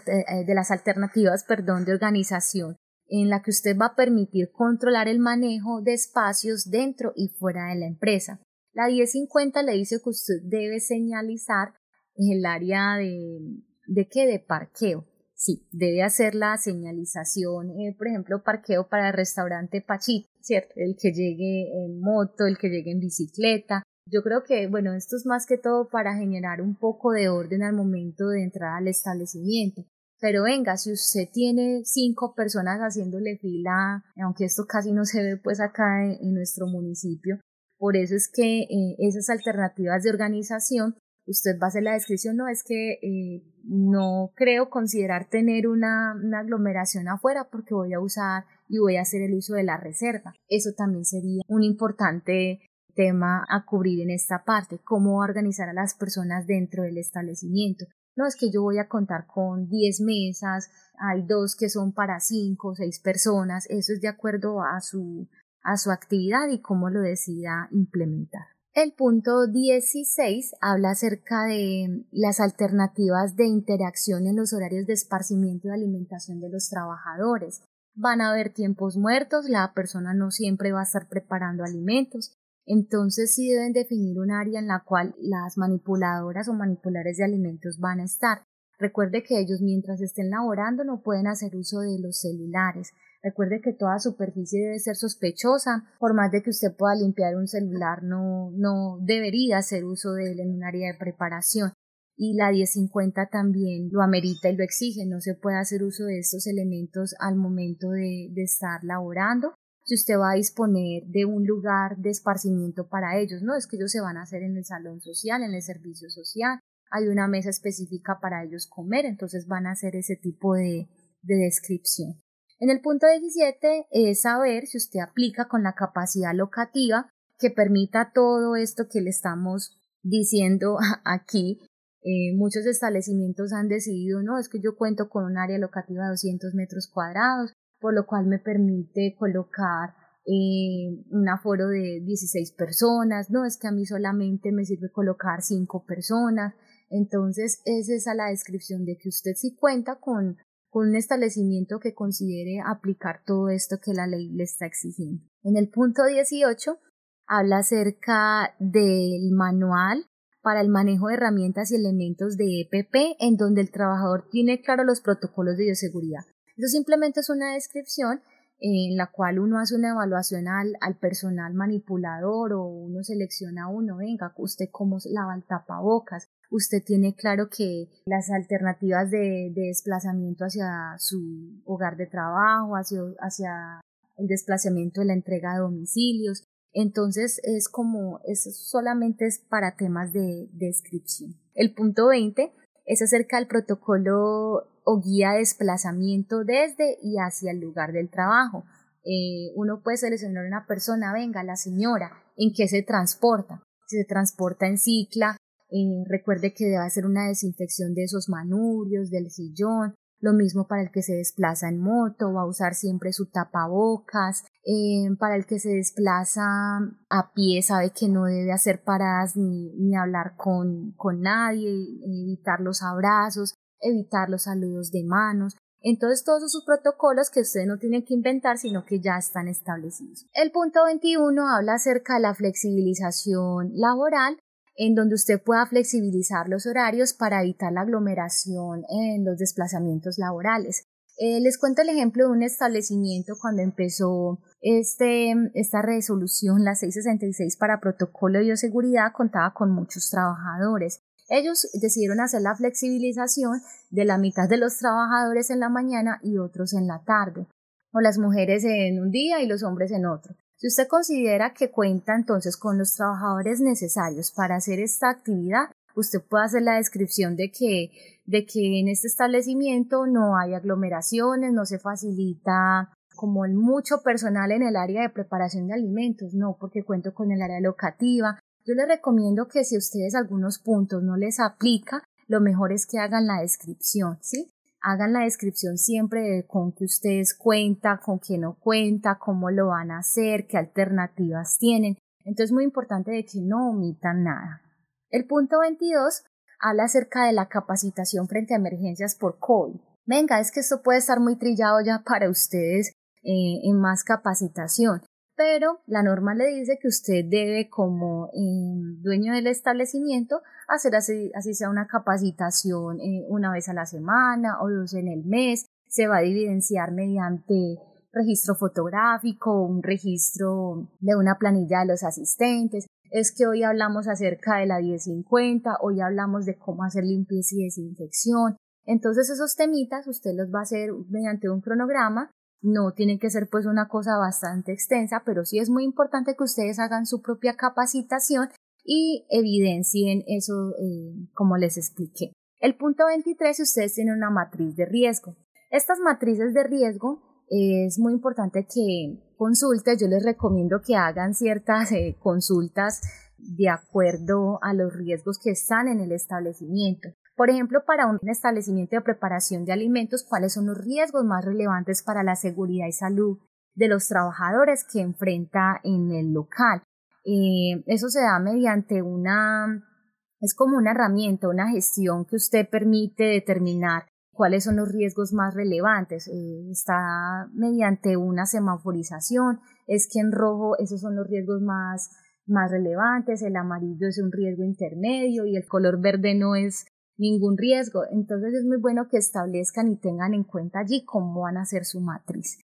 de las alternativas perdón, de organización en la que usted va a permitir controlar el manejo de espacios dentro y fuera de la empresa. La 1050 le dice que usted debe señalizar el área de, de qué, de parqueo. Sí, debe hacer la señalización, eh, por ejemplo, parqueo para el restaurante Pachito, ¿cierto? El que llegue en moto, el que llegue en bicicleta. Yo creo que, bueno, esto es más que todo para generar un poco de orden al momento de entrar al establecimiento. Pero venga, si usted tiene cinco personas haciéndole fila, aunque esto casi no se ve pues acá en, nuestro municipio, por eso es que eh, esas alternativas de organización, usted va a hacer la descripción, no es que eh, no creo considerar tener una, aglomeración afuera porque voy a usar y voy a hacer el uso de la reserva. Eso también sería un importante tema a cubrir en esta parte, cómo organizar a las personas dentro del establecimiento no es que yo voy a contar con 10 mesas, hay dos que son para 5 o 6 personas, eso es de acuerdo a su, a su actividad y cómo lo decida implementar. El punto 16 habla acerca de las alternativas de interacción en los horarios de esparcimiento y alimentación de los trabajadores. Van a haber tiempos muertos, la persona no siempre va a estar preparando alimentos, entonces sí deben definir un área en la cual las manipuladoras o manipuladores de alimentos van a estar. Recuerde que ellos mientras estén laborando no pueden hacer uso de los celulares. Recuerde que toda superficie debe ser sospechosa. Por más de que usted pueda limpiar un celular, no, no debería hacer uso de él en un área de preparación. Y la 1050 también lo amerita y lo exige. No se puede hacer uso de estos elementos al momento de, estar laborando si usted va a disponer de un lugar de esparcimiento para ellos, no es que ellos se van a hacer en el salón social, en el servicio social, hay una mesa específica para ellos comer, entonces van a hacer ese tipo de descripción. En el punto 17 es saber si usted aplica con la capacidad locativa que permita todo esto que le estamos diciendo aquí. Eh, muchos establecimientos han decidido, no, es que yo cuento con un área locativa de 200 metros cuadrados, por lo cual me permite colocar eh, un aforo de 16 personas, no es que a mí solamente me sirve colocar 5 personas, entonces es esa la descripción de que usted sí cuenta con, con un establecimiento que considere aplicar todo esto que la ley le está exigiendo. En el punto 18 habla acerca del manual para el manejo de herramientas y elementos de EPP en donde el trabajador tiene claro los protocolos de bioseguridad. Eso simplemente es una descripción en la cual uno hace una evaluación al, al personal manipulador o uno selecciona a uno, venga, usted cómo lava el tapabocas, usted tiene claro que las alternativas de, de desplazamiento hacia su hogar de trabajo, hacia, hacia el desplazamiento de la entrega de domicilios, entonces es como, eso solamente es para temas de descripción. El punto 20 es acerca del protocolo o guía de desplazamiento desde y hacia el lugar del trabajo. Eh, uno puede seleccionar una persona, venga, la señora, en qué se transporta. Si se transporta en cicla, eh, recuerde que debe hacer una desinfección de esos manurios, del sillón, lo mismo para el que se desplaza en moto, va a usar siempre su tapabocas. Eh, para el que se desplaza a pie, sabe que no debe hacer paradas ni, ni hablar con, con nadie, evitar los abrazos, evitar los saludos de manos. Entonces, todos esos protocolos que ustedes no tienen que inventar, sino que ya están establecidos. El punto 21 habla acerca de la flexibilización laboral en donde usted pueda flexibilizar los horarios para evitar la aglomeración en los desplazamientos laborales. Eh, les cuento el ejemplo de un establecimiento cuando empezó este, esta resolución, la 666 para protocolo de bioseguridad, contaba con muchos trabajadores. Ellos decidieron hacer la flexibilización de la mitad de los trabajadores en la mañana y otros en la tarde, o las mujeres en un día y los hombres en otro. Si usted considera que cuenta entonces con los trabajadores necesarios para hacer esta actividad, usted puede hacer la descripción de que, de que en este establecimiento no hay aglomeraciones, no se facilita como mucho personal en el área de preparación de alimentos, no, porque cuento con el área locativa. Yo les recomiendo que si a ustedes algunos puntos no les aplica, lo mejor es que hagan la descripción, ¿sí? Hagan la descripción siempre de con qué ustedes cuentan, con qué no cuenta, cómo lo van a hacer, qué alternativas tienen. Entonces es muy importante de que no omitan nada. El punto 22 habla acerca de la capacitación frente a emergencias por COVID. Venga, es que esto puede estar muy trillado ya para ustedes eh, en más capacitación, pero la norma le dice que usted debe como eh, dueño del establecimiento hacer así, así sea una capacitación eh, una vez a la semana o dos en el mes, se va a evidenciar mediante registro fotográfico, un registro de una planilla de los asistentes. Es que hoy hablamos acerca de la 1050, hoy hablamos de cómo hacer limpieza y desinfección. Entonces esos temitas usted los va a hacer mediante un cronograma. No tiene que ser pues una cosa bastante extensa, pero sí es muy importante que ustedes hagan su propia capacitación y evidencien eso eh, como les expliqué. El punto 23, ustedes tienen una matriz de riesgo. Estas matrices de riesgo es muy importante que consulten, yo les recomiendo que hagan ciertas eh, consultas de acuerdo a los riesgos que están en el establecimiento. Por ejemplo, para un establecimiento de preparación de alimentos, ¿cuáles son los riesgos más relevantes para la seguridad y salud de los trabajadores que enfrenta en el local? Eh, eso se da mediante una, es como una herramienta, una gestión que usted permite determinar cuáles son los riesgos más relevantes. Eh, está mediante una semaforización, es que en rojo esos son los riesgos más, más relevantes, el amarillo es un riesgo intermedio y el color verde no es ningún riesgo. Entonces es muy bueno que establezcan y tengan en cuenta allí cómo van a hacer su matriz.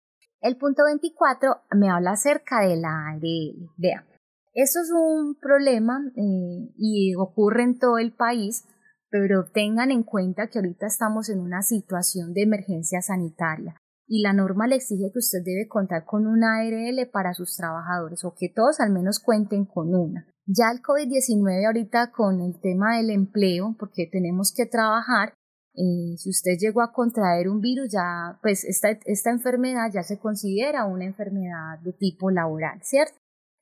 El punto 24 me habla acerca de la ARL. Vean, esto es un problema eh, y ocurre en todo el país pero tengan en cuenta que ahorita estamos en una situación de emergencia sanitaria y la norma le exige que usted debe contar con una ARL para sus trabajadores o que todos al menos cuenten con una. Ya el COVID-19 ahorita con el tema del empleo, porque tenemos que trabajar, eh, si usted llegó a contraer un virus, ya pues esta, esta enfermedad ya se considera una enfermedad de tipo laboral, ¿cierto?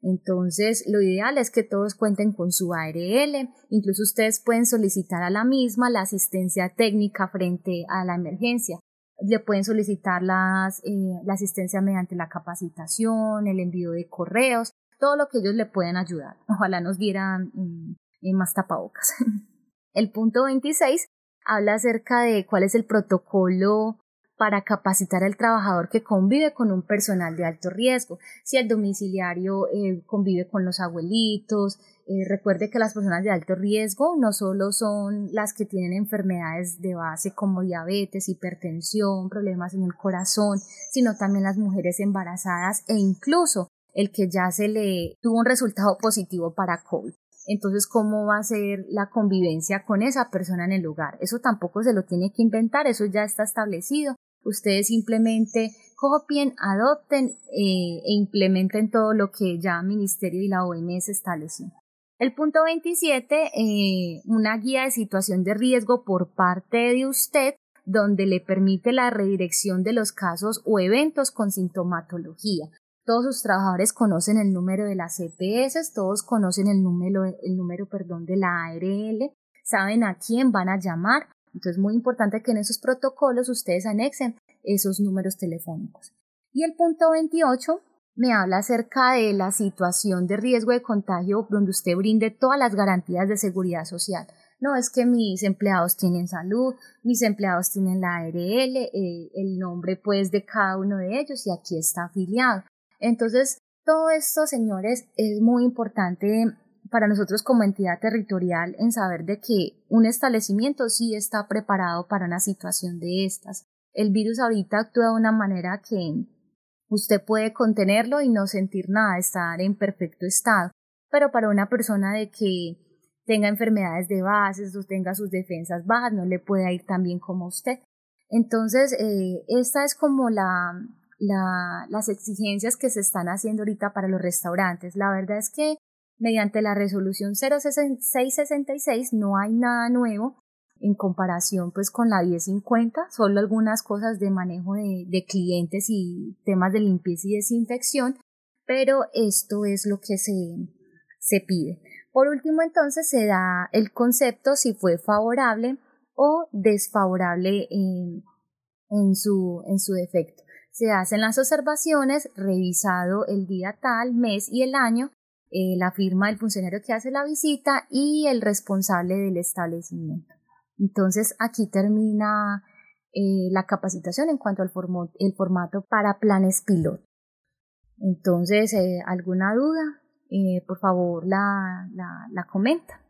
Entonces, lo ideal es que todos cuenten con su ARL, incluso ustedes pueden solicitar a la misma la asistencia técnica frente a la emergencia. Le pueden solicitar las, eh, la asistencia mediante la capacitación, el envío de correos, todo lo que ellos le pueden ayudar. Ojalá nos dieran mm, más tapabocas. el punto 26 habla acerca de cuál es el protocolo para capacitar al trabajador que convive con un personal de alto riesgo. Si el domiciliario eh, convive con los abuelitos, eh, recuerde que las personas de alto riesgo no solo son las que tienen enfermedades de base como diabetes, hipertensión, problemas en el corazón, sino también las mujeres embarazadas e incluso el que ya se le tuvo un resultado positivo para COVID. Entonces, ¿cómo va a ser la convivencia con esa persona en el lugar? Eso tampoco se lo tiene que inventar, eso ya está establecido ustedes simplemente copien, adopten eh, e implementen todo lo que ya el Ministerio y la OMS estableció. El punto 27, eh, una guía de situación de riesgo por parte de usted donde le permite la redirección de los casos o eventos con sintomatología. Todos sus trabajadores conocen el número de las CPS, todos conocen el número, el número perdón, de la ARL, saben a quién van a llamar, entonces es muy importante que en esos protocolos ustedes anexen esos números telefónicos. Y el punto 28 me habla acerca de la situación de riesgo de contagio donde usted brinde todas las garantías de seguridad social. No es que mis empleados tienen salud, mis empleados tienen la ARL, eh, el nombre pues de cada uno de ellos y aquí está afiliado. Entonces, todo esto, señores, es muy importante para nosotros como entidad territorial en saber de que un establecimiento sí está preparado para una situación de estas. El virus ahorita actúa de una manera que usted puede contenerlo y no sentir nada, estar en perfecto estado. Pero para una persona de que tenga enfermedades de bases o tenga sus defensas bajas, no le puede ir tan bien como usted. Entonces, eh, esta es como la, la, las exigencias que se están haciendo ahorita para los restaurantes. La verdad es que Mediante la resolución 0666 no hay nada nuevo en comparación pues con la 1050, solo algunas cosas de manejo de, de clientes y temas de limpieza y desinfección, pero esto es lo que se, se pide. Por último, entonces se da el concepto si fue favorable o desfavorable en, en, su, en su defecto. Se hacen las observaciones, revisado el día tal, mes y el año, eh, la firma del funcionario que hace la visita y el responsable del establecimiento. Entonces aquí termina eh, la capacitación en cuanto al el formato para planes piloto. Entonces, ¿alguna duda? por favor, la, la comenta.